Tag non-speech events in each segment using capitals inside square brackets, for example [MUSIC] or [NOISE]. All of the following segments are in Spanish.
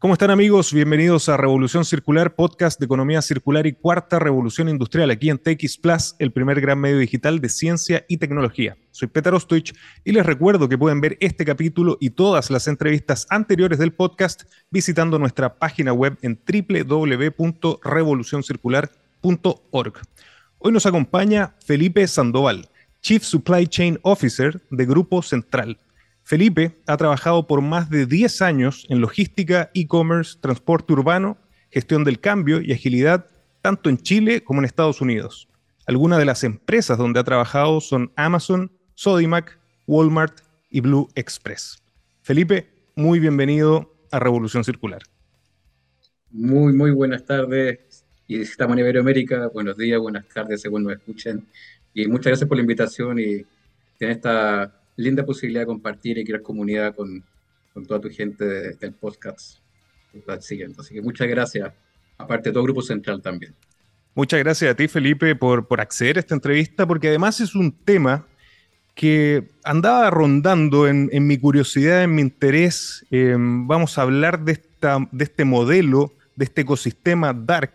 ¿Cómo están amigos? Bienvenidos a Revolución Circular, podcast de economía circular y cuarta revolución industrial aquí en TX Plus, el primer gran medio digital de ciencia y tecnología. Soy Peter Ostoich y les recuerdo que pueden ver este capítulo y todas las entrevistas anteriores del podcast visitando nuestra página web en www.revolucioncircular.org. Hoy nos acompaña Felipe Sandoval, Chief Supply Chain Officer de Grupo Central Felipe ha trabajado por más de 10 años en logística, e-commerce, transporte urbano, gestión del cambio y agilidad, tanto en Chile como en Estados Unidos. Algunas de las empresas donde ha trabajado son Amazon, Sodimac, Walmart y Blue Express. Felipe, muy bienvenido a Revolución Circular. Muy, muy buenas tardes. Y estamos en Iberoamérica, buenos días, buenas tardes según nos escuchen. Y muchas gracias por la invitación y en esta linda posibilidad de compartir y crear comunidad con, toda tu gente del podcast siguiente. Así que muchas gracias, aparte de todo Grupo Central también. Muchas gracias a ti, Felipe, por, acceder a esta entrevista, porque además es un tema que andaba rondando en, en mi curiosidad, en mi interés. Em, vamos a hablar de, esta, de este modelo, de este ecosistema Dark,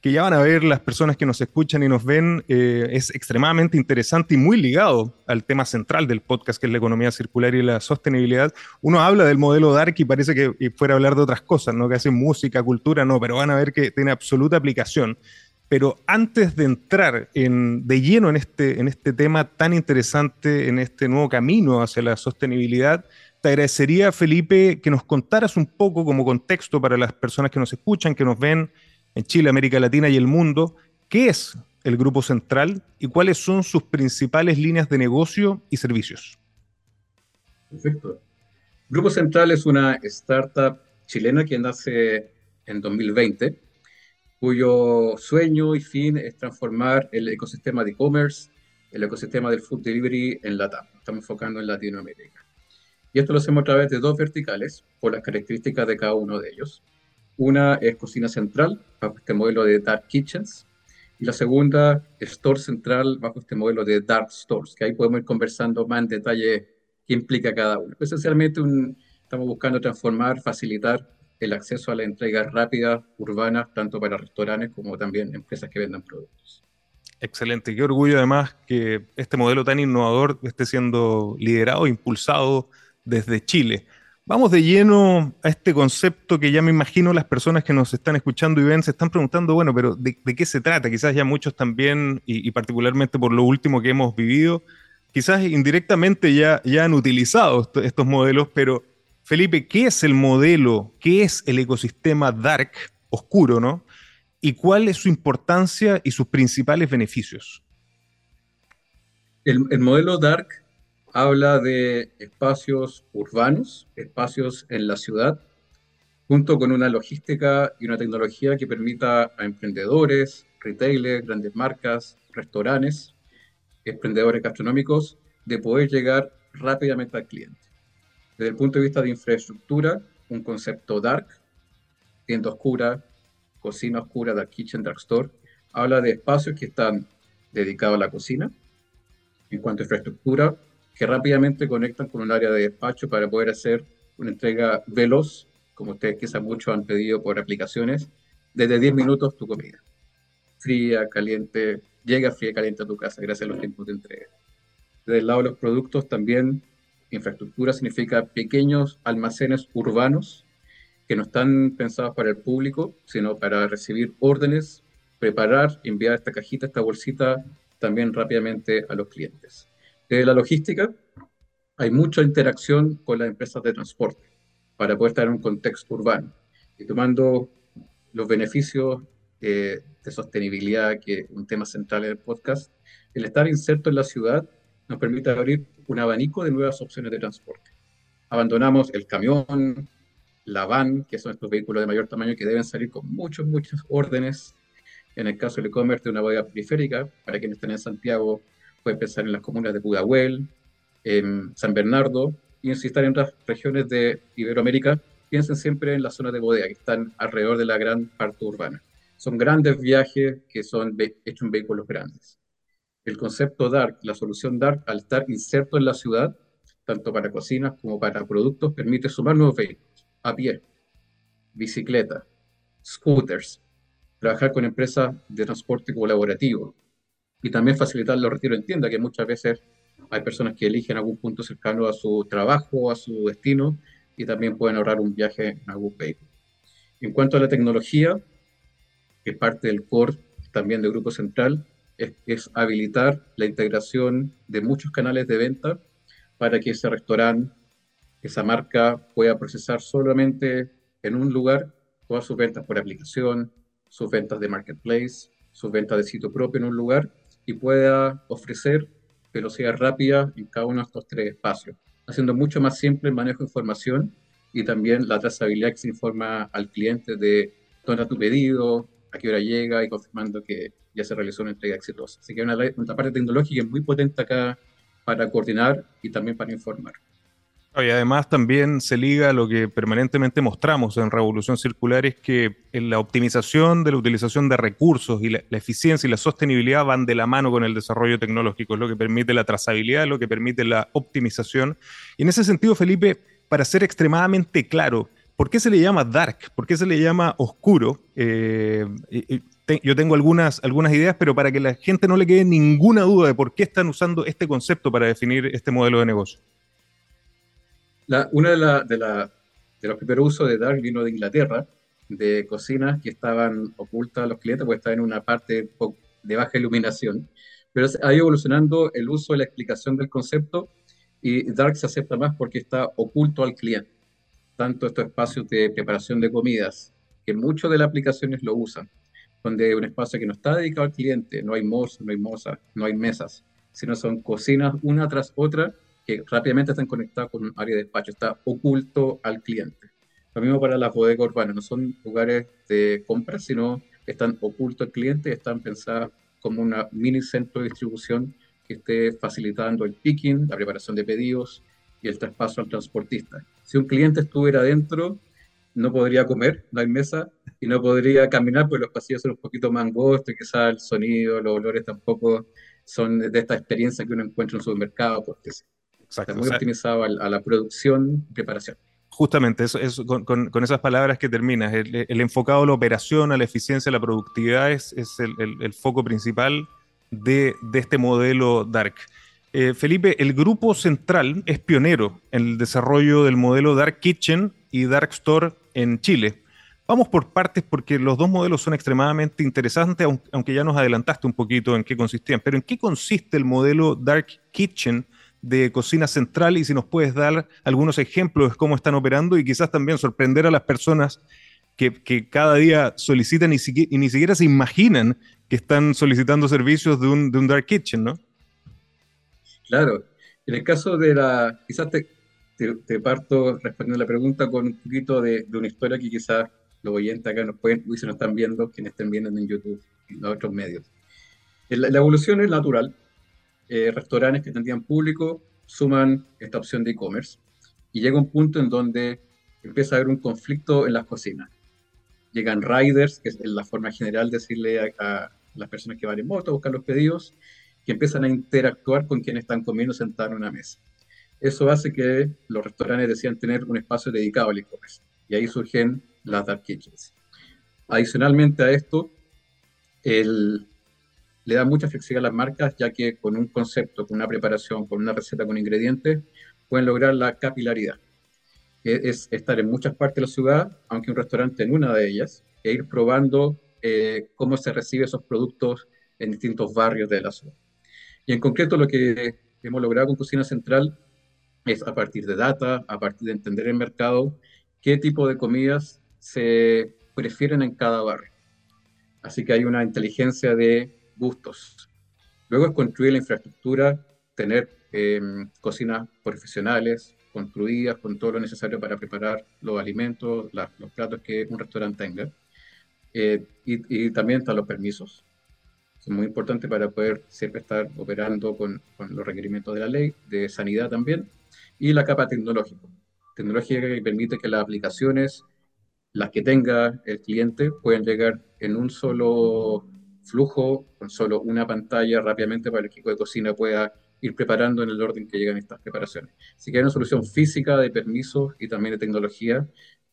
que ya van a ver las personas que nos escuchan y nos ven, eh, es extremadamente interesante y muy ligado al tema central del podcast, que es la economía circular y la sostenibilidad. Uno habla del modelo Dark y parece que fuera a hablar de otras cosas, ¿no? Que hacen música, cultura, no, pero van a ver que tiene absoluta aplicación. Pero antes de entrar en, de lleno en este, en este tema tan interesante, en este nuevo camino hacia la sostenibilidad, te agradecería, Felipe, que nos contaras un poco como contexto para las personas que nos escuchan, que nos ven, en Chile, América Latina y el mundo, ¿qué es el Grupo Central y cuáles son sus principales líneas de negocio y servicios? Perfecto. Grupo Central es una startup chilena que nace en 2020, cuyo sueño y fin es transformar el ecosistema de e-commerce, el ecosistema del food delivery en LATAM. Estamos enfocando en Latinoamérica. Y esto lo hacemos a través de dos verticales, por las características de cada uno de ellos. Una es cocina central, bajo este modelo de Dark Kitchens, y la segunda, Store Central, bajo este modelo de Dark Stores, que ahí podemos ir conversando más en detalle qué implica cada uno. Esencialmente estamos buscando transformar, facilitar el acceso a la entrega rápida, urbana, tanto para restaurantes como también empresas que vendan productos. Excelente, qué orgullo además que este modelo tan innovador esté siendo liderado, impulsado desde Chile. Vamos de lleno a este concepto que ya me imagino las personas que nos están escuchando y ven se están preguntando, bueno, pero ¿de, qué se trata? Quizás ya muchos también, y, particularmente por lo último que hemos vivido, quizás indirectamente ya, ya han utilizado estos modelos, pero Felipe, ¿qué es el modelo? ¿Qué es el ecosistema dark, oscuro, no? ¿Y cuál es su importancia y sus principales beneficios? El, el modelo dark habla de espacios urbanos, espacios en la ciudad, junto con una logística y una tecnología que permita a emprendedores, retailers, grandes marcas, restaurantes, emprendedores gastronómicos, de poder llegar rápidamente al cliente. Desde el punto de vista de infraestructura, un concepto dark, tienda oscura, cocina oscura, dark kitchen, dark store, habla de espacios que están dedicados a la cocina. En cuanto a infraestructura, que rápidamente conectan con un área de despacho para poder hacer una entrega veloz, como ustedes quizás muchos han pedido por aplicaciones, desde 10 minutos tu comida. Fría, caliente, llega fría, caliente a tu casa gracias a los tiempos de entrega. Desde el lado de los productos también, infraestructura significa pequeños almacenes urbanos que no están pensados para el público, sino para recibir órdenes, preparar, enviar esta cajita, esta bolsita también rápidamente a los clientes. De la logística, hay mucha interacción con las empresas de transporte para poder estar en un contexto urbano. Y tomando los beneficios eh, de sostenibilidad, que es un tema central en el podcast, el estar inserto en la ciudad nos permite abrir un abanico de nuevas opciones de transporte. Abandonamos el camión, la van, que son estos vehículos de mayor tamaño que deben salir con muchos, muchas órdenes. En el caso del e-commerce, de una bodega periférica, para quienes estén en Santiago, puede pensar en las comunas de Pudahuel, en San Bernardo, y si están en otras regiones de Iberoamérica, piensen siempre en la zona de bodega, que están alrededor de la gran parte urbana. Son grandes viajes que son hechos en vehículos grandes. El concepto DARK, la solución DARK, al estar inserto en la ciudad, tanto para cocinas como para productos, permite sumar nuevos vehículos a pie, bicicleta, scooters, trabajar con empresas de transporte colaborativo y también facilitar los retiros en tienda, que muchas veces hay personas que eligen algún punto cercano a su trabajo, a su destino, y también pueden ahorrar un viaje en algún vehículo. En cuanto a la tecnología, que parte del core también del Grupo Central, es, es habilitar la integración de muchos canales de venta para que ese restaurante, esa marca pueda procesar solamente en un lugar todas sus ventas por aplicación, sus ventas de marketplace, sus ventas de sitio propio en un lugar y pueda ofrecer velocidad rápida en cada uno de estos tres espacios, haciendo mucho más simple el manejo de información y también la trazabilidad que se informa al cliente de dónde está tu pedido, a qué hora llega y confirmando que ya se realizó una entrega exitosa. Así que hay una, una parte tecnológica muy potente acá para coordinar y también para informar. Y además también se liga a lo que permanentemente mostramos en Revolución Circular, es que la optimización de la utilización de recursos y la, eficiencia y la sostenibilidad van de la mano con el desarrollo tecnológico, es lo que permite la trazabilidad, lo que permite la optimización. Y en ese sentido, Felipe, para ser extremadamente claro, ¿por qué se le llama dark? ¿Por qué se le llama oscuro? Eh, yo tengo algunas, algunas ideas, pero para que la gente no le quede ninguna duda de por qué están usando este concepto para definir este modelo de negocio. Una de, la, de, la, de, los primeros usos de Dark vino de Inglaterra, de cocinas que estaban ocultas a los clientes, porque estaban en una parte de baja iluminación. Pero ha ido evolucionando el uso y la explicación del concepto y Dark se acepta más porque está oculto al cliente. Tanto estos espacios de preparación de comidas, que muchos de las aplicaciones lo usan, donde un espacio que no está dedicado al cliente, no hay mozo, no hay moza, no hay mesas, sino son cocinas una tras otra que rápidamente están conectadas con un área de despacho, está oculto al cliente. Lo mismo para las bodegas urbanas, no son lugares de compra, sino están ocultos al cliente, están pensadas como un mini centro de distribución que esté facilitando el picking, la preparación de pedidos y el traspaso al transportista. Si un cliente estuviera adentro, no podría comer, no hay mesa, y no podría caminar porque los pasillos son un poquito más angostos y quizás el sonido, los olores tampoco son de esta experiencia que uno encuentra en un supermercado, porque Exacto, Está muy optimizado a, la producción y preparación. Justamente, eso, con, con, esas palabras que terminas, el, enfocado a la operación, a la eficiencia, a la productividad es, es el, el, foco principal de, de, este modelo Dark. Eh, Felipe, el grupo central es pionero en el desarrollo del modelo Dark Kitchen y Dark Store en Chile. Vamos por partes porque los dos modelos son extremadamente interesantes, aunque ya nos adelantaste un poquito en qué consistían. Pero ¿en qué consiste el modelo Dark Kitchen de cocina central y si nos puedes dar algunos ejemplos de cómo están operando y quizás también sorprender a las personas que, que cada día solicitan y, y, ni siquiera se imaginan que están solicitando servicios de un, de un dark kitchen, ¿no? Claro. En el caso de la, quizás te, te, parto respondiendo la pregunta con un poquito de, de, una historia que quizás los oyentes acá nos pueden, y se nos están viendo, quienes estén viendo en YouTube y en otros medios. La, la evolución es natural, eh, restaurantes que tendrían público suman esta opción de e-commerce y llega un punto en donde empieza a haber un conflicto en las cocinas. Llegan riders, que es la forma general de decirle a, las personas que van en moto a buscar los pedidos, que empiezan a interactuar con quienes están comiendo sentados en una mesa. Eso hace que los restaurantes decían tener un espacio dedicado al e-commerce y ahí surgen las dark kitchens. Adicionalmente a esto, el, le da mucha flexibilidad a las marcas, ya que con un concepto, con una preparación, con una receta, con ingredientes, pueden lograr la capilaridad. Es estar en muchas partes de la ciudad, aunque un restaurante en una de ellas, e ir probando eh, cómo se recibe esos productos en distintos barrios de la ciudad. Y en concreto lo que hemos logrado con Cocina Central es a partir de data, a partir de entender el mercado, qué tipo de comidas se prefieren en cada barrio. Así que hay una inteligencia de gustos. Luego es construir la infraestructura, tener eh, cocinas profesionales construidas con todo lo necesario para preparar los alimentos, los platos que un restaurante tenga. Eh, y, también están los permisos. Es muy importante para poder siempre estar operando con, con, los requerimientos de la ley, de sanidad también, y la capa tecnológica. Tecnología que permite que las aplicaciones, las que tenga el cliente, puedan llegar en un solo flujo con solo una pantalla rápidamente para el equipo de cocina pueda ir preparando en el orden que llegan estas preparaciones. Así que hay una solución física de permisos y también de tecnología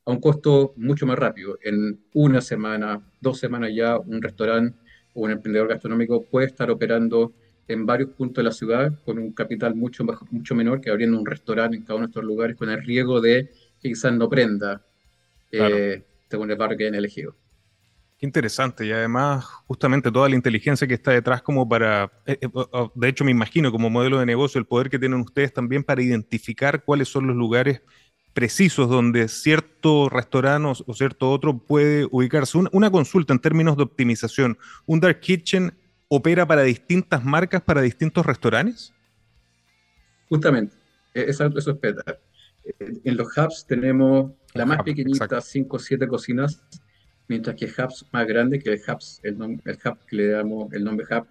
a un costo mucho más rápido. En una semana, dos semanas ya, un restaurante o un emprendedor gastronómico puede estar operando en varios puntos de la ciudad con un capital mucho, mucho menor que abriendo un restaurante en cada uno de estos lugares con el riesgo de que quizás no prenda eh, según el barrio que hayan elegido. Qué interesante y además justamente toda la inteligencia que está detrás como para, eh, eh, de hecho me imagino como modelo de negocio el poder que tienen ustedes también para identificar cuáles son los lugares precisos donde cierto restaurante o cierto otro puede ubicarse. Una, consulta en términos de optimización. ¿Un Dark Kitchen opera para distintas marcas, para distintos restaurantes? Justamente, e, eso, eso es peta. En los hubs tenemos la más pequeñita, 5 o 7 cocinas, mientras que hubs más grandes, que el, hubs, el, el hub que le damos el nombre hub,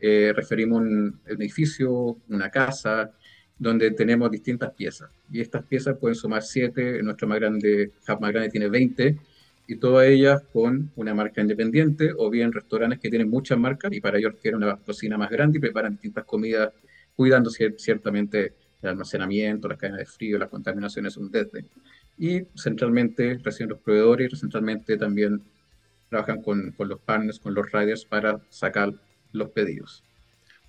eh, referimos un edificio, una casa, donde tenemos distintas piezas. Y estas piezas pueden sumar 7, nuestro más grande, hub más grande tiene 20, y todas ellas con una marca independiente, o bien restaurantes que tienen muchas marcas, y para ellos quieren una cocina más grande y preparan distintas comidas, cuidando ciertamente el almacenamiento, las cadenas de frío, las contaminaciones un desde. Y centralmente reciben los proveedores y centralmente también trabajan con, con los partners, con los riders para sacar los pedidos.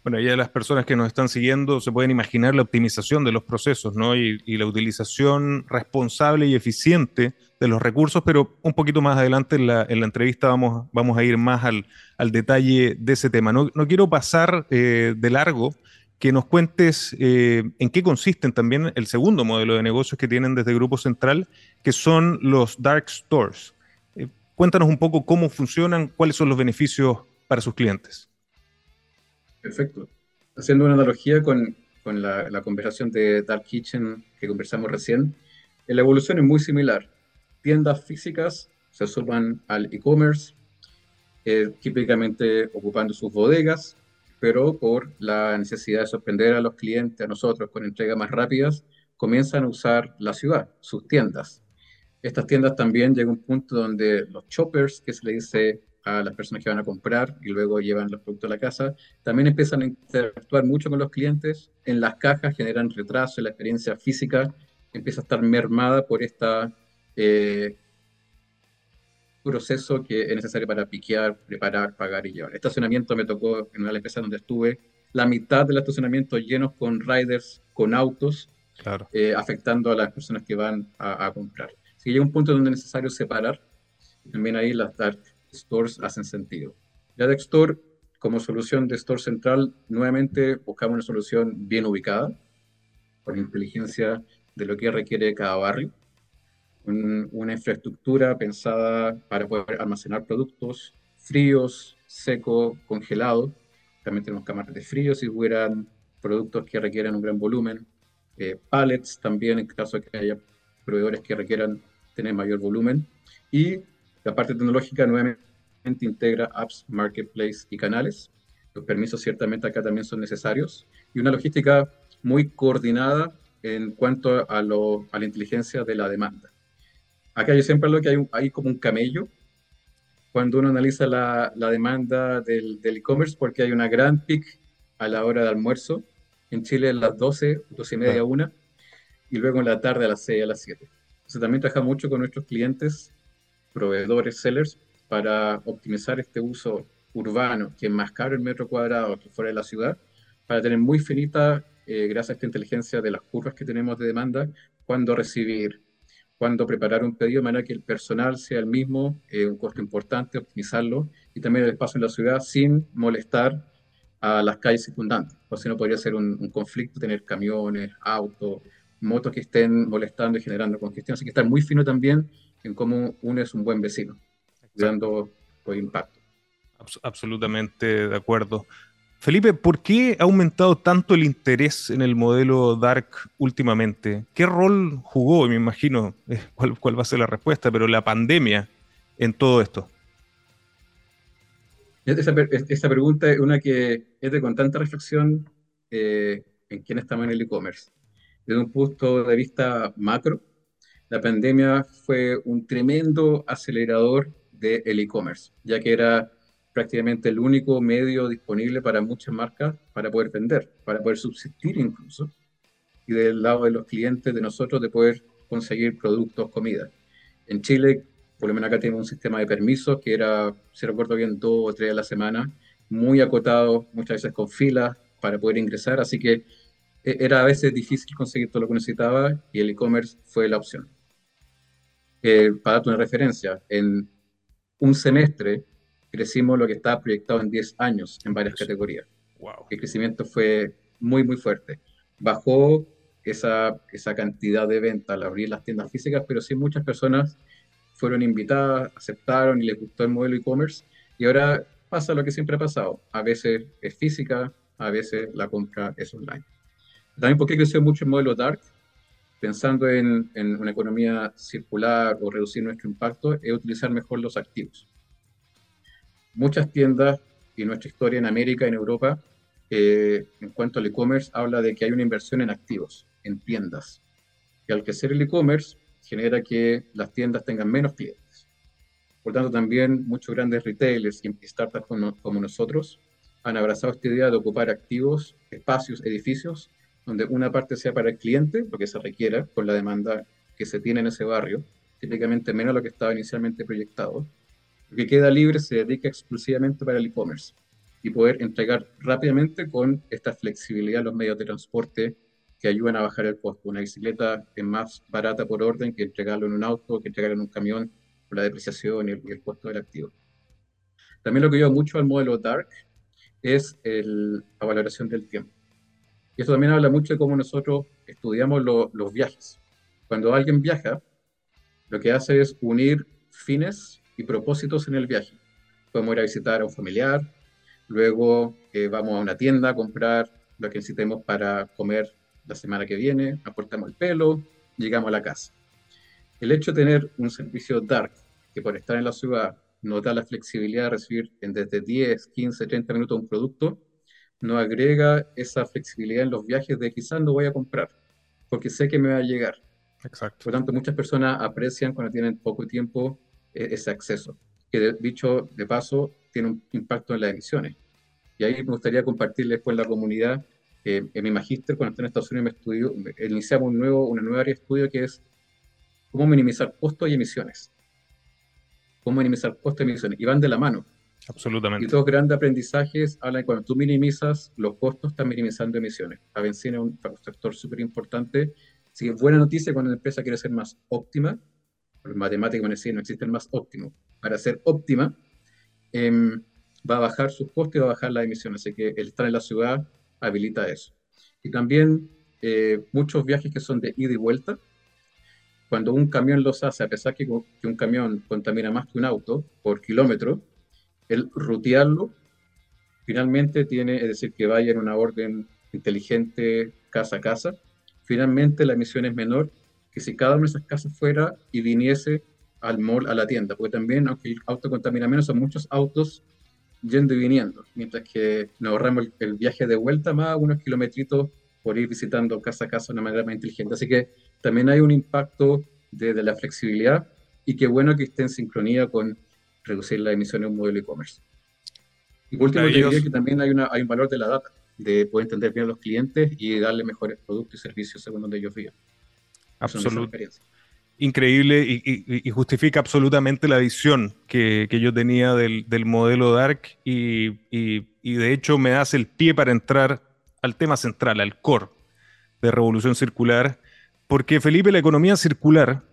Bueno, ya las personas que nos están siguiendo se pueden imaginar la optimización de los procesos, ¿no? Y, la utilización responsable y eficiente de los recursos, pero un poquito más adelante en la, entrevista vamos, vamos a ir más al, detalle de ese tema. No, quiero pasar eh, de largo que nos cuentes eh, en qué consisten también el segundo modelo de negocios que tienen desde Grupo Central, que son los dark stores. Eh, cuéntanos un poco cómo funcionan, cuáles son los beneficios para sus clientes. Perfecto. Haciendo una analogía con, con la, conversación de Dark Kitchen que conversamos recién, la evolución es muy similar. Tiendas físicas se suman al e-commerce, eh, típicamente ocupando sus bodegas, pero por la necesidad de sorprender a los clientes, a nosotros, con entregas más rápidas, comienzan a usar la ciudad, sus tiendas. Estas tiendas también llegan a un punto donde los choppers, que se le dice a las personas que van a comprar y luego llevan los productos a la casa, también empiezan a interactuar mucho con los clientes. En las cajas generan retraso, la experiencia física empieza a estar mermada por este proceso que es necesario para piquear, preparar, pagar y llevar. Estacionamiento me tocó en una de las empresas donde estuve, la mitad del estacionamiento llenos con riders, con autos, eh, afectando a las personas que van a, comprar. Si llega un punto donde es necesario separar, también ahí las dark stores hacen sentido. Ya de Store, como solución de Store Central, nuevamente buscamos una solución bien ubicada, con inteligencia de lo que requiere cada barrio, una infraestructura pensada para poder almacenar productos fríos, secos, congelados. También tenemos cámaras de frío si hubieran productos que requieran un gran volumen, eh, pallets también en caso de que haya proveedores que requieran tener mayor volumen. Y la parte tecnológica nuevamente integra apps, marketplace y canales. Los permisos ciertamente acá también son necesarios. Y una logística muy coordinada en cuanto a, lo, a la inteligencia de la demanda. Acá yo siempre hablo que hay, hay como un camello cuando uno analiza la, la demanda del e-commerce, porque hay una gran peak a la hora de almuerzo. En Chile a las 12, 12 y media, una, y luego en la tarde a las 6, a las 7. Entonces también trabaja mucho con nuestros clientes proveedores, sellers, para optimizar este uso urbano, que es más caro el metro cuadrado que fuera de la ciudad, para tener muy finita, eh, gracias a esta inteligencia de las curvas que tenemos de demanda, cuándo recibir, cuándo preparar un pedido de manera que el personal sea el mismo, eh, un costo importante, optimizarlo, y también el espacio en la ciudad sin molestar a las calles circundantes, o si no podría ser un, un conflicto tener camiones, autos, motos que estén molestando y generando congestión, así que estar muy fino también en cómo uno es un buen vecino, dando por impacto. absolutamente de acuerdo. Felipe, ¿por qué ha aumentado tanto el interés en el modelo Dark últimamente? ¿Qué rol jugó, me imagino, eh, cuál, cuál va a ser la respuesta, pero la pandemia en todo esto? Esta, pregunta es una que es de constante reflexión eh, en quién estamos en el e-commerce. Desde un punto de vista macro, la pandemia fue un tremendo acelerador del e-commerce, ya que era prácticamente el único medio disponible para muchas marcas para poder vender, para poder subsistir incluso, y del lado de los clientes de nosotros de poder conseguir productos, comida. En Chile, por lo menos acá tenemos un sistema de permisos que era, si recuerdo bien, dos o tres a la semana, muy acotado, muchas veces con filas para poder ingresar, así que e, era a veces difícil conseguir todo lo que necesitaba y el e-commerce fue la opción. Eh, para darte una referencia, en un semestre crecimos lo que estaba proyectado en 10 años en varias categorías. Wow. El crecimiento fue muy, muy fuerte. Bajó esa, esa cantidad de venta al abrir las tiendas físicas, pero sí muchas personas fueron invitadas, aceptaron y les gustó el modelo e-commerce. Y ahora pasa lo que siempre ha pasado. A veces es física, a veces la compra es online. También porque creció mucho el modelo Dark, pensando en, en, una economía circular o reducir nuestro impacto, es utilizar mejor los activos. Muchas tiendas y nuestra historia en América en Europa, eh, en cuanto al e-commerce, habla de que hay una inversión en activos, en tiendas. Y al crecer el e-commerce, genera que las tiendas tengan menos clientes. Por tanto, también muchos grandes retailers y startups como, como nosotros han abrazado esta idea de ocupar activos, espacios, edificios donde una parte sea para el cliente, lo que se requiera con la demanda que se tiene en ese barrio, típicamente menos lo que estaba inicialmente proyectado. Que queda libre se dedica exclusivamente para el e-commerce y poder entregar rápidamente con esta flexibilidad los medios de transporte que ayudan a bajar el costo. Una bicicleta es más barata por orden que entregarlo en un auto, que entregarlo en un camión, por la depreciación y el, y costo del activo. También lo que lleva mucho al modelo Dark es el, la valoración del tiempo. Y esto también habla mucho de cómo nosotros estudiamos los viajes. Cuando alguien viaja, lo que hace es unir fines y propósitos en el viaje. Podemos ir a visitar a un familiar, luego eh, vamos a una tienda a comprar lo que necesitemos para comer la semana que viene, aportamos el pelo, llegamos a la casa. El hecho de tener un servicio dark, que por estar en la ciudad nos da la flexibilidad de recibir en desde 10, 15, 30 minutos un producto, no agrega esa flexibilidad en los viajes de quizás no voy a comprar, porque sé que me va a llegar. Exacto. Por lo tanto, muchas personas aprecian cuando tienen poco tiempo ese acceso, que dicho de paso tiene un impacto en las emisiones. Y ahí me gustaría compartirles con la comunidad, en mi magíster, cuando estoy en Estados Unidos, me estudio, iniciamos un nuevo, una nueva área de estudio que es cómo minimizar costos y emisiones. Cómo minimizar costos y emisiones. Y van de la mano. Absolutamente. Y dos grandes aprendizajes hablan de cuando tú minimizas los costos, estás minimizando emisiones. La benzina es un factor súper importante. Así que buena noticia cuando la empresa quiere ser más óptima, los matemáticos van a decir no existe el más óptimo. Para ser óptima, em, va a bajar sus costos y va a bajar las emisiones. Así que el estar en la ciudad habilita eso. Y también eh, muchos viajes que son de ida y vuelta. Cuando un camión los hace, a pesar que, que un camión contamina más que un auto por kilómetro, el rutearlo finalmente tiene, es decir, que vaya en una orden inteligente casa a casa, finalmente la emisión es menor que si cada una de esas casas fuera y viniese al mall, a la tienda, porque también, aunque el auto contamina menos, son muchos autos yendo y viniendo, mientras que nos ahorramos el, viaje de vuelta más unos kilometritos por ir visitando casa a casa de una manera más inteligente. Así que también hay un impacto de, de la flexibilidad y qué bueno que esté en sincronía con reducir las emisiones de un modelo e-commerce. Y por último, diría que también hay, una, hay un valor de la data, de poder entender bien a los clientes y darle mejores productos y servicios según donde ellos vivan. Absolutamente. Increíble y, justifica absolutamente la visión que, que yo tenía del, del, modelo Dark y, y de hecho me hace el pie para entrar al tema central, al core de Revolución Circular, porque Felipe, la economía circular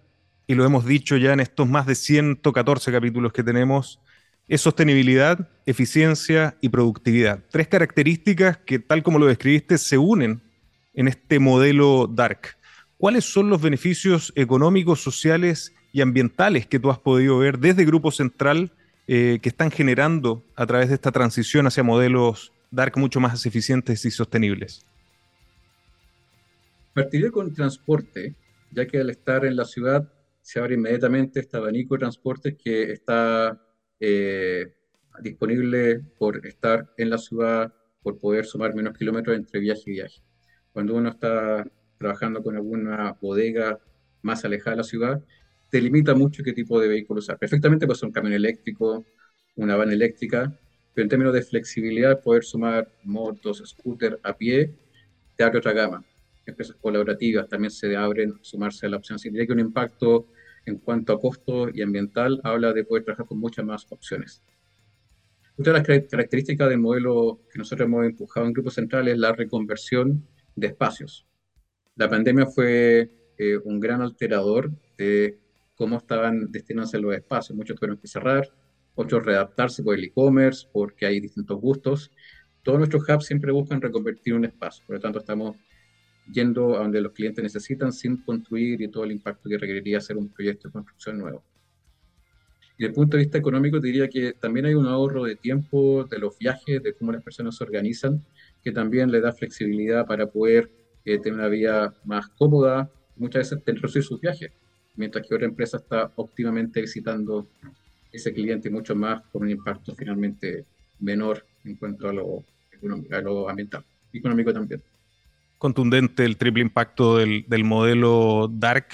y lo hemos dicho ya en estos más de 114 capítulos que tenemos, es sostenibilidad, eficiencia y productividad. Tres características que, tal como lo describiste, se unen en este modelo DARK. ¿Cuáles son los beneficios económicos, sociales y ambientales que tú has podido ver desde Grupo Central eh, que están generando a través de esta transición hacia modelos DARK mucho más eficientes y sostenibles? Partiré con transporte, ya que al estar en la ciudad se abre inmediatamente este abanico de transportes que está eh, disponible por estar en la ciudad, por poder sumar menos kilómetros entre viaje y viaje. Cuando uno está trabajando con alguna bodega más alejada de la ciudad, te limita mucho qué tipo de vehículo usar. Perfectamente puede ser un camión eléctrico, una van eléctrica, pero en términos de flexibilidad, poder sumar motos, scooter a pie, te abre otra gama empresas colaborativas también se abren sumarse a la opción. Así que un impacto en cuanto a costo y ambiental, habla de poder trabajar con muchas más opciones. Otra de las características del modelo que nosotros hemos empujado en Grupo Central es la reconversión de espacios. La pandemia fue eh, un gran alterador de cómo estaban destinados los espacios. Muchos tuvieron que cerrar, otros readaptarse por el e-commerce, porque hay distintos gustos. Todos nuestros hubs siempre buscan reconvertir un espacio, por lo tanto estamos yendo a donde los clientes necesitan sin construir y todo el impacto que requeriría hacer un proyecto de construcción nuevo. Y desde el punto de vista económico, diría que también hay un ahorro de tiempo, de los viajes, de cómo las personas se organizan, que también le da flexibilidad para poder eh, tener una vida más cómoda, muchas veces reducir sus viajes, mientras que otra empresa está óptimamente visitando ese cliente mucho más con un impacto finalmente menor en cuanto a lo, a lo ambiental, económico también contundente el triple impacto del, modelo Dark.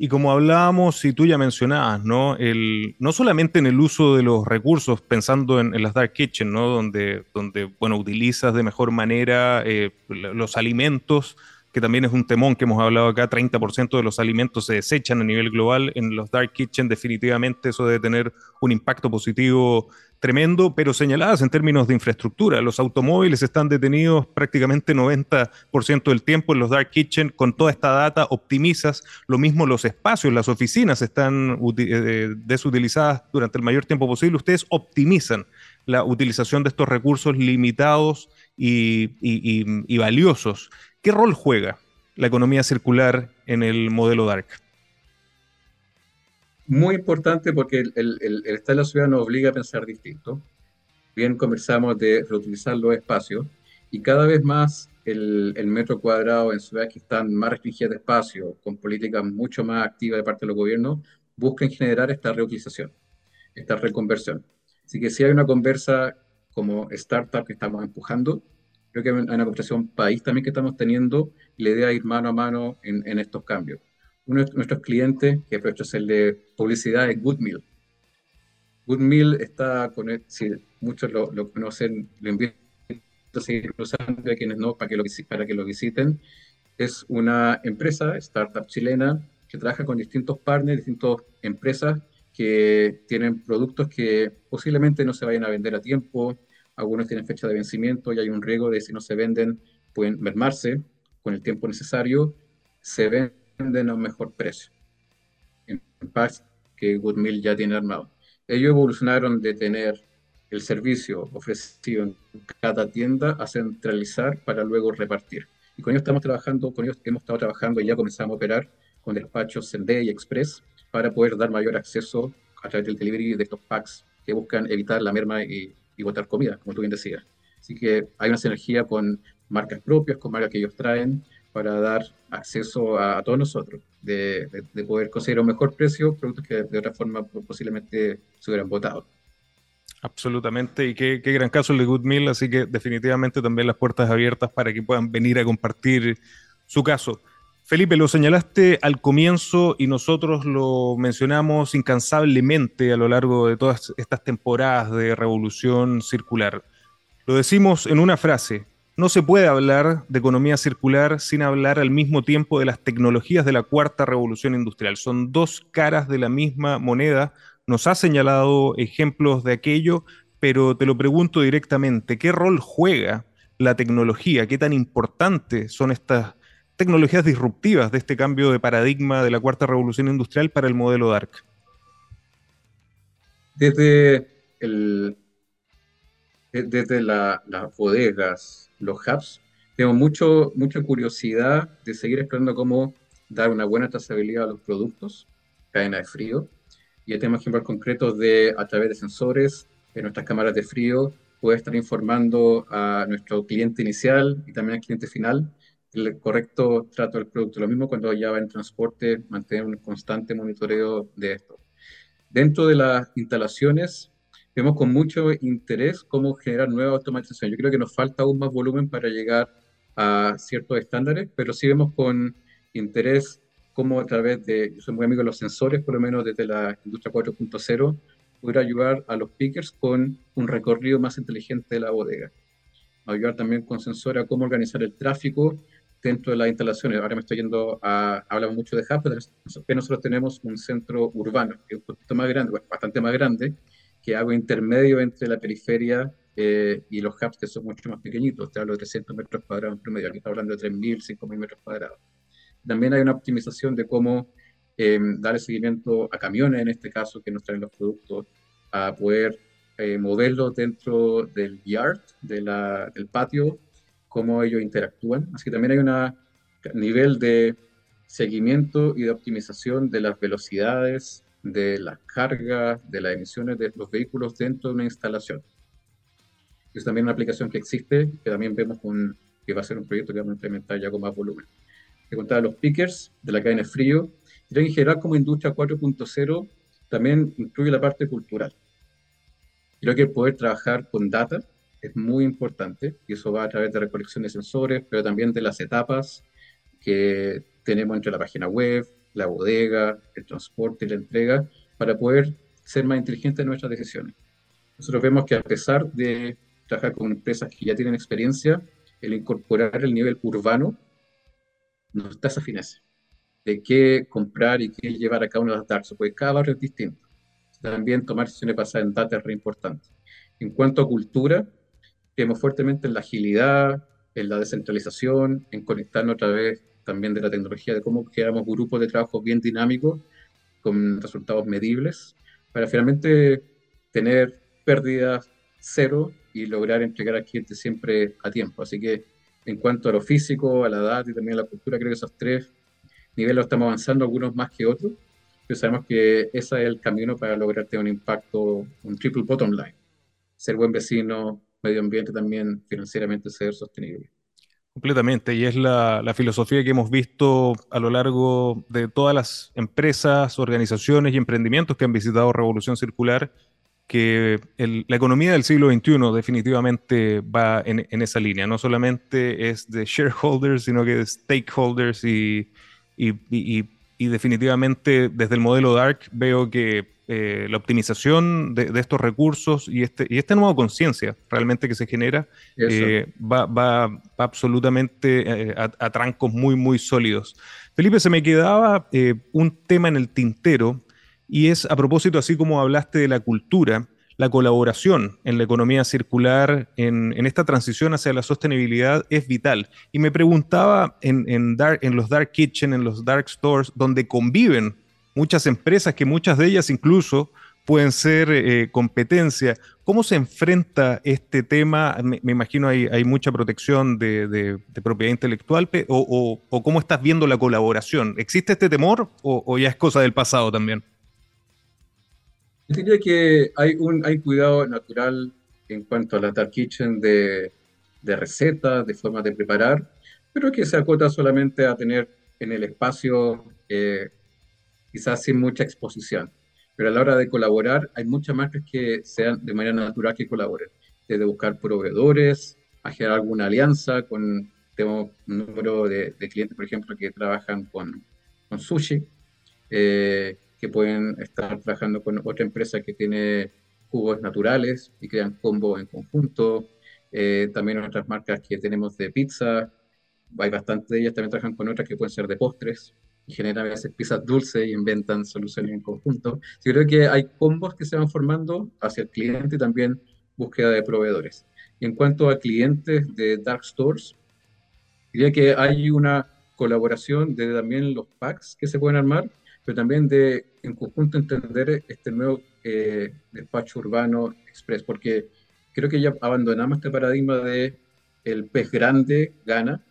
Y como hablábamos y tú ya mencionabas, ¿no? El, no solamente en el uso de los recursos, pensando en, las Dark Kitchen, ¿no? Donde, donde, bueno, utilizas de mejor manera eh, los alimentos, que también es un temón que hemos hablado acá, 30% de los alimentos se desechan a nivel global. En los Dark Kitchen definitivamente eso debe tener un impacto positivo tremendo, pero señaladas en términos de infraestructura. Los automóviles están detenidos prácticamente 90% del tiempo en los Dark Kitchen. Con toda esta data optimizas. Lo mismo los espacios, las oficinas están eh, desutilizadas durante el mayor tiempo posible. Ustedes optimizan la utilización de estos recursos limitados y valiosos. ¿Qué rol juega la economía circular en el modelo Dark? Muy importante porque el, el, el, Estado de la ciudad nos obliga a pensar distinto. Bien conversamos de reutilizar los espacios y cada vez más el, el, metro cuadrado en ciudades que están más restringidas de espacio, con políticas mucho más activas de parte de los gobiernos, buscan generar esta reutilización, esta reconversión. Así que si hay una conversa como startup que estamos empujando, creo que hay una conversación país también que estamos teniendo la idea es ir mano a mano en, en estos cambios uno de nuestros clientes, que aprovecho el de publicidad, es Goodmill. Goodmill está con, si muchos lo, conocen, lo invito a seguir usando a quienes no, para que, lo, para que lo visiten. Es una empresa, startup chilena, que trabaja con distintos partners, distintas empresas que tienen productos que posiblemente no se vayan a vender a tiempo, algunos tienen fecha de vencimiento y hay un riesgo de si no se venden pueden mermarse con el tiempo necesario, se ven venden a un mejor precio. En paz que Goodmill ya tiene armado. Ellos evolucionaron de tener el servicio ofrecido en cada tienda a centralizar para luego repartir. Y con ellos estamos trabajando, con ellos hemos estado trabajando y ya comenzamos a operar con despachos Sende y Express para poder dar mayor acceso a través del delivery de estos packs que buscan evitar la merma y, y botar comida, como tú bien decías. Así que hay una sinergia con marcas propias, con marcas que ellos traen, para dar acceso a, todos nosotros, de, poder conseguir un mejor precio, productos que de otra forma posiblemente se hubieran votado. Absolutamente, y qué, gran caso el de Goodmill, así que definitivamente también las puertas abiertas para que puedan venir a compartir su caso. Felipe, lo señalaste al comienzo y nosotros lo mencionamos incansablemente a lo largo de todas estas temporadas de revolución circular. Lo decimos en una frase, no se puede hablar de economía circular sin hablar al mismo tiempo de las tecnologías de la cuarta revolución industrial. Son dos caras de la misma moneda. Nos ha señalado ejemplos de aquello, pero te lo pregunto directamente, ¿qué rol juega la tecnología? ¿Qué tan importantes son estas tecnologías disruptivas de este cambio de paradigma de la cuarta revolución industrial para el modelo Dark? Desde, desde las bodegas, los hubs, tengo mucho, mucha curiosidad de seguir explorando cómo dar una buena trazabilidad a los productos, cadena de frío, y ya tenemos ejemplos concretos de, a través de sensores, en nuestras cámaras de frío, puede estar informando a nuestro cliente inicial y también al cliente final el correcto trato del producto. Lo mismo cuando ya va en transporte, mantener un constante monitoreo de esto. Dentro de las instalaciones, vemos con mucho interés cómo generar nueva automatización. Yo creo que nos falta aún más volumen para llegar a ciertos estándares, pero sí vemos con interés cómo a través de, yo soy muy amigo de los sensores, por lo menos desde la industria 4.0, poder ayudar a los pickers con un recorrido más inteligente de la bodega. Ayudar también con sensores a cómo organizar el tráfico dentro de las instalaciones. Ahora me estoy yendo a, hablamos mucho de hub, pero nosotros tenemos un centro urbano, que es un poquito más grande, bastante más grande, que hago intermedio entre la periferia eh, y los hubs que son mucho más pequeñitos. Te hablo de 300 metros cuadrados en promedio, aquí está hablando de 3.000, 5.000 metros cuadrados. También hay una optimización de cómo eh, darle seguimiento a camiones, en este caso, que nos traen los productos, a poder eh, moverlos dentro del yard, de la, del patio, cómo ellos interactúan. Así que también hay un nivel de seguimiento y de optimización de las velocidades, de las cargas, de las emisiones de los vehículos dentro de una instalación. Es también una aplicación que existe, que también vemos que va a ser un proyecto que vamos a implementar ya con más volumen. Te contaba los pickers de la cadena de frío. Y en general, como industria 4.0, también incluye la parte cultural. Creo que poder trabajar con data es muy importante y eso va a través de recolección de sensores, pero también de las etapas que tenemos entre la página web, la bodega, el transporte y la entrega, para poder ser más inteligentes en nuestras decisiones. Nosotros vemos que a pesar de trabajar con empresas que ya tienen experiencia, el incorporar el nivel urbano nos da esa fineza de qué comprar y qué llevar a cada uno de los darks, porque cada barrio es distinto. También tomar decisiones basadas en data es re importante. En cuanto a cultura, creemos fuertemente en la agilidad, en la descentralización, en conectarnos a través también de la tecnología, de cómo creamos grupos de trabajo bien dinámicos, con resultados medibles, para finalmente tener pérdidas cero y lograr entregar al cliente siempre a tiempo. Así que en cuanto a lo físico, a la data y también a la cultura, creo que esos tres niveles estamos avanzando, algunos más que otros, pero sabemos que ese es el camino para lograr tener un impacto, un triple bottom line. Ser buen vecino, medio ambiente también, financieramente ser sostenible. Completamente, y es la, la, filosofía que hemos visto a lo largo de todas las empresas, organizaciones y emprendimientos que han visitado Revolución Circular, que la economía del siglo XXI definitivamente va en, en, esa línea. No solamente es de shareholders, sino que de stakeholders y, y, y, y definitivamente desde el modelo Dark veo que eh, la optimización de, de, estos recursos y este, y esta nueva conciencia realmente que se genera eh, va, va, va, absolutamente eh, a, a, trancos muy, muy sólidos. Felipe, se me quedaba un tema en el tintero y es a propósito, así como hablaste de la cultura, la colaboración en la economía circular, en, en esta transición hacia la sostenibilidad, es vital. Y me preguntaba en, en, dark, en los dark kitchen, en los dark stores, donde conviven muchas empresas, que muchas de ellas incluso pueden ser eh, competencia. ¿Cómo se enfrenta este tema? Me, imagino hay, hay mucha protección de, propiedad intelectual, o, cómo estás viendo la colaboración. ¿Existe este temor o, ya es cosa del pasado también? Yo diría que hay un hay cuidado natural en cuanto a la Dark Kitchen de, de recetas, de formas de preparar, pero que se acota solamente a tener en el espacio eh, quizás sin mucha exposición. Pero a la hora de colaborar, hay muchas marcas que sean de manera natural que colaboren, desde buscar proveedores, a generar alguna alianza con, tengo un número de, de clientes, por ejemplo, que trabajan con, con sushi, eh, que pueden estar trabajando con otra empresa que tiene jugos naturales y crean combos en conjunto. Eh, también otras marcas que tenemos de pizza, hay bastantes de ellas, también trabajan con otras que pueden ser de postres generan a veces pizzas dulces y inventan soluciones en conjunto. Yo creo que hay combos que se van formando hacia el cliente y también búsqueda de proveedores. Y en cuanto a clientes de dark stores, diría que hay una colaboración de también los packs que se pueden armar pero también de en conjunto entender este nuevo eh, despacho urbano express, porque creo que ya abandonamos este paradigma de el pez grande gana,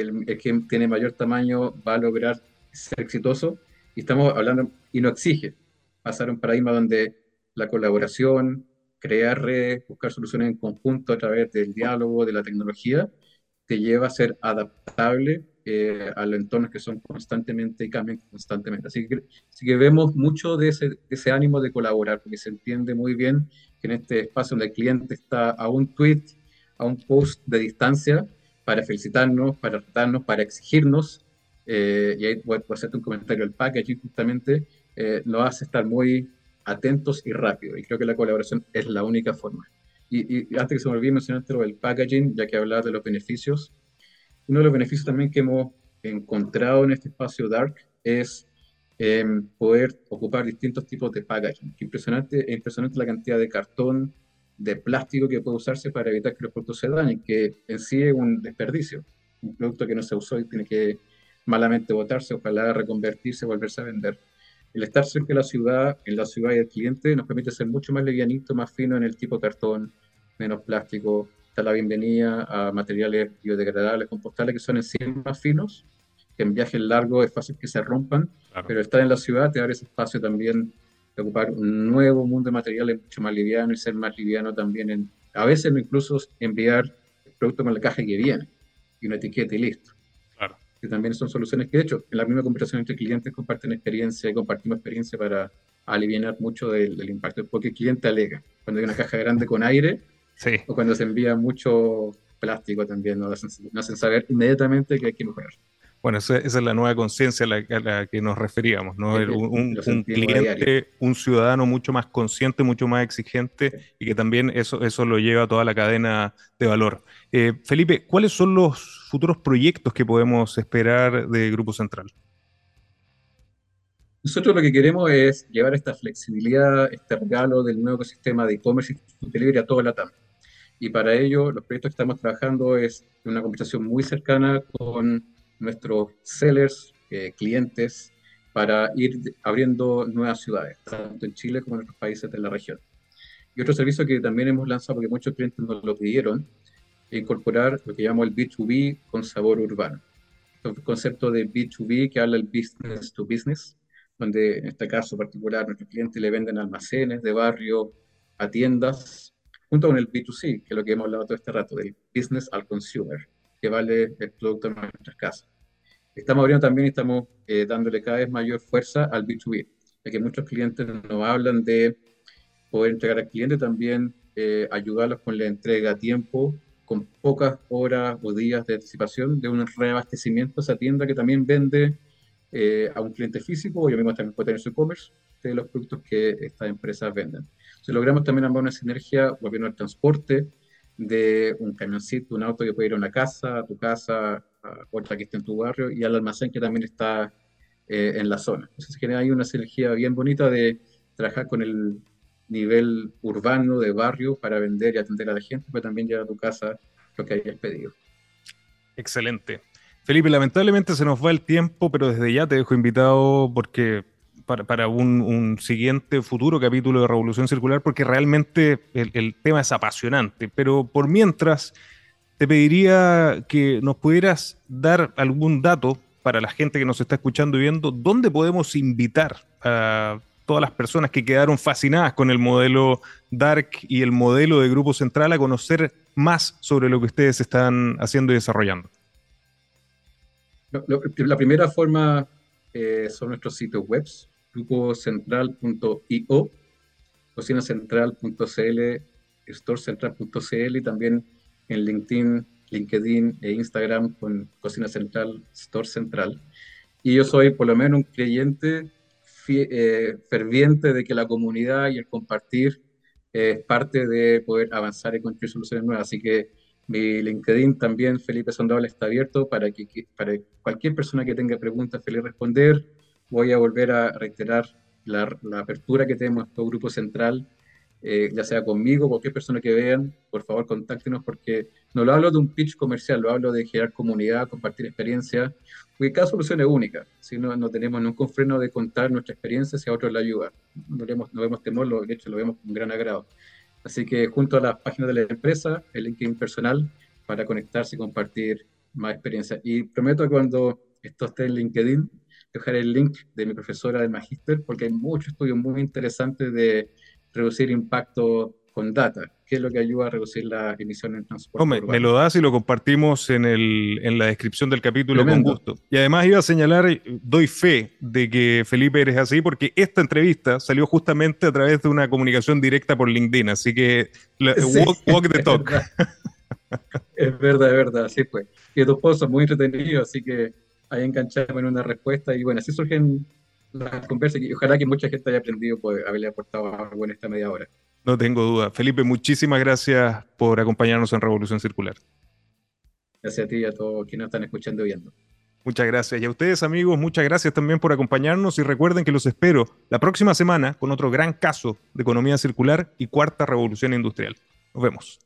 el, que tiene mayor tamaño va a lograr ser exitoso, y estamos hablando, y no exige, pasar a un paradigma donde la colaboración, crear redes, buscar soluciones en conjunto a través del diálogo, de la tecnología, te lleva a ser adaptable eh, a los entornos que son constantemente y cambian constantemente. Así que, así que vemos mucho de ese, de ese, ánimo de colaborar, porque se entiende muy bien que en este espacio donde el cliente está a un tweet, a un post de distancia, para felicitarnos, para tratarnos, para exigirnos, eh, y ahí voy, a hacerte un comentario, el packaging justamente eh, nos hace estar muy atentos y rápido, y creo que la colaboración es la única forma. Y, y antes que se me olvide mencionarte lo del packaging, ya que hablabas de los beneficios, Uno de los beneficios también que hemos encontrado en este espacio Dark es em, poder ocupar distintos tipos de packaging. Impresionante, es impresionante la cantidad de cartón, de plástico que puede usarse para evitar que los productos se dañen, que en sí es un desperdicio. Un producto que no se usó y tiene que malamente botarse, ojalá reconvertirse, volverse a vender. El estar cerca de la ciudad, en la ciudad y el cliente, nos permite ser mucho más livianito, más fino en el tipo cartón, menos plástico. Está la bienvenida a materiales biodegradables, compostables, que son en sí más finos, que en viajes largos es fácil que se rompan, pero estar en la ciudad te abre ese espacio también de ocupar un nuevo mundo de materiales mucho más liviano y ser más liviano también en, a veces incluso enviar el producto con la caja que viene y una etiqueta y listo. Claro. Que también son soluciones que de hecho en la misma conversación entre clientes comparten experiencia y compartimos experiencia para aliviar mucho del, impacto, porque el cliente alega cuando hay una caja grande con aire sí. o cuando se envía mucho plástico también, nos hacen saber inmediatamente que hay que mejorar. Bueno, esa, es la nueva conciencia a, la, que nos referíamos, ¿no? Un, cliente, un ciudadano mucho más consciente, mucho más exigente y que también eso, eso lo lleva a toda la cadena de valor. Eh, Felipe, ¿cuáles son los futuros proyectos que podemos esperar de Grupo Central? Nosotros lo que queremos es llevar esta flexibilidad, este regalo del nuevo ecosistema de e-commerce y delivery a toda la TAM. Y para ello, los proyectos que estamos trabajando es una conversación muy cercana con nuestros sellers, eh, clientes, para ir abriendo nuevas ciudades, tanto en Chile como en otros países de la región. Y otro servicio que también hemos lanzado, porque muchos clientes nos lo pidieron, es incorporar lo que llamamos el B2B con sabor urbano. El concepto de B2B que habla el business to business, donde en este caso particular nuestros clientes le venden almacenes de barrio a tiendas, junto con el B2C, que es lo que hemos hablado todo este rato, del business al consumer que vale el producto en nuestras casas. Estamos abriendo también y estamos eh, dándole cada vez mayor fuerza al B2B, ya que muchos clientes nos hablan de poder entregar al cliente, también eh, ayudarlos con la entrega a tiempo, con pocas horas o días de anticipación, de un reabastecimiento a esa tienda que también vende eh, a un cliente físico, o yo mismo también puedo tener su e-commerce, de los productos que estas empresas venden. Si logramos también ambas una sinergia volviendo al transporte, de un camioncito, un auto que puede ir a una casa, a tu casa, a otra que esté en tu barrio y al almacén que también está eh, en la zona. Entonces genera ahí una sinergia bien bonita de trabajar con el nivel urbano de barrio para vender y atender a la gente, pero también llevar a tu casa lo que hayas pedido. Excelente. Felipe, lamentablemente se nos va el tiempo, pero desde ya te dejo invitado porque para, un, siguiente futuro capítulo de Revolución Circular, porque realmente el, tema es apasionante. Pero por mientras, te pediría que nos pudieras dar algún dato para la gente que nos está escuchando y viendo, ¿dónde podemos invitar a todas las personas que quedaron fascinadas con el modelo Dark y el modelo de Grupo Central a conocer más sobre lo que ustedes están haciendo y desarrollando? La primera forma eh, son nuestros sitios web, grupocentral.io, cocinacentral.cl, storecentral.cl y también en LinkedIn, LinkedIn e Instagram con Cocina Central, Store Central. Y yo soy por lo menos un creyente eh, ferviente de que la comunidad y el compartir es parte de poder avanzar y construir soluciones nuevas. Así que mi LinkedIn también, Felipe Sondable, está abierto para que para cualquier persona que tenga preguntas, feliz responder voy a volver a reiterar la, apertura que tenemos a grupo central, eh, ya sea conmigo, cualquier persona que vean, por favor contáctenos porque no lo hablo de un pitch comercial, lo hablo de generar comunidad, compartir experiencia, porque cada solución es única, si no, no tenemos ningún freno de contar nuestra experiencia si a otros la ayuda, no vemos, no vemos temor, lo, de hecho lo vemos con gran agrado. Así que junto a las páginas de la empresa, el LinkedIn personal, para conectarse y compartir más experiencia. Y prometo que cuando esto esté en LinkedIn, dejar el link de mi profesora del magíster, porque hay muchos estudios muy interesantes de reducir impacto con data, que es lo que ayuda a reducir la emisión en transporte. me, me, lo das y lo compartimos en, el, en la descripción del capítulo con gusto. Y además iba a señalar, doy fe de que Felipe eres así, porque esta entrevista salió justamente a través de una comunicación directa por LinkedIn, así que [LAUGHS] walk, the talk. Es verdad, es verdad, así fue. Y tus posts son muy entretenidos, así que ahí engancharme en una respuesta y bueno, así surgen las conversas y ojalá que mucha gente haya aprendido por haberle aportado algo en esta media hora. No tengo duda. Felipe, muchísimas gracias por acompañarnos en Revolución Circular. Gracias a ti y a todos quienes están escuchando y viendo. Muchas gracias. Y a ustedes, amigos, muchas gracias también por acompañarnos y recuerden que los espero la próxima semana con otro gran caso de economía circular y cuarta revolución industrial. Nos vemos.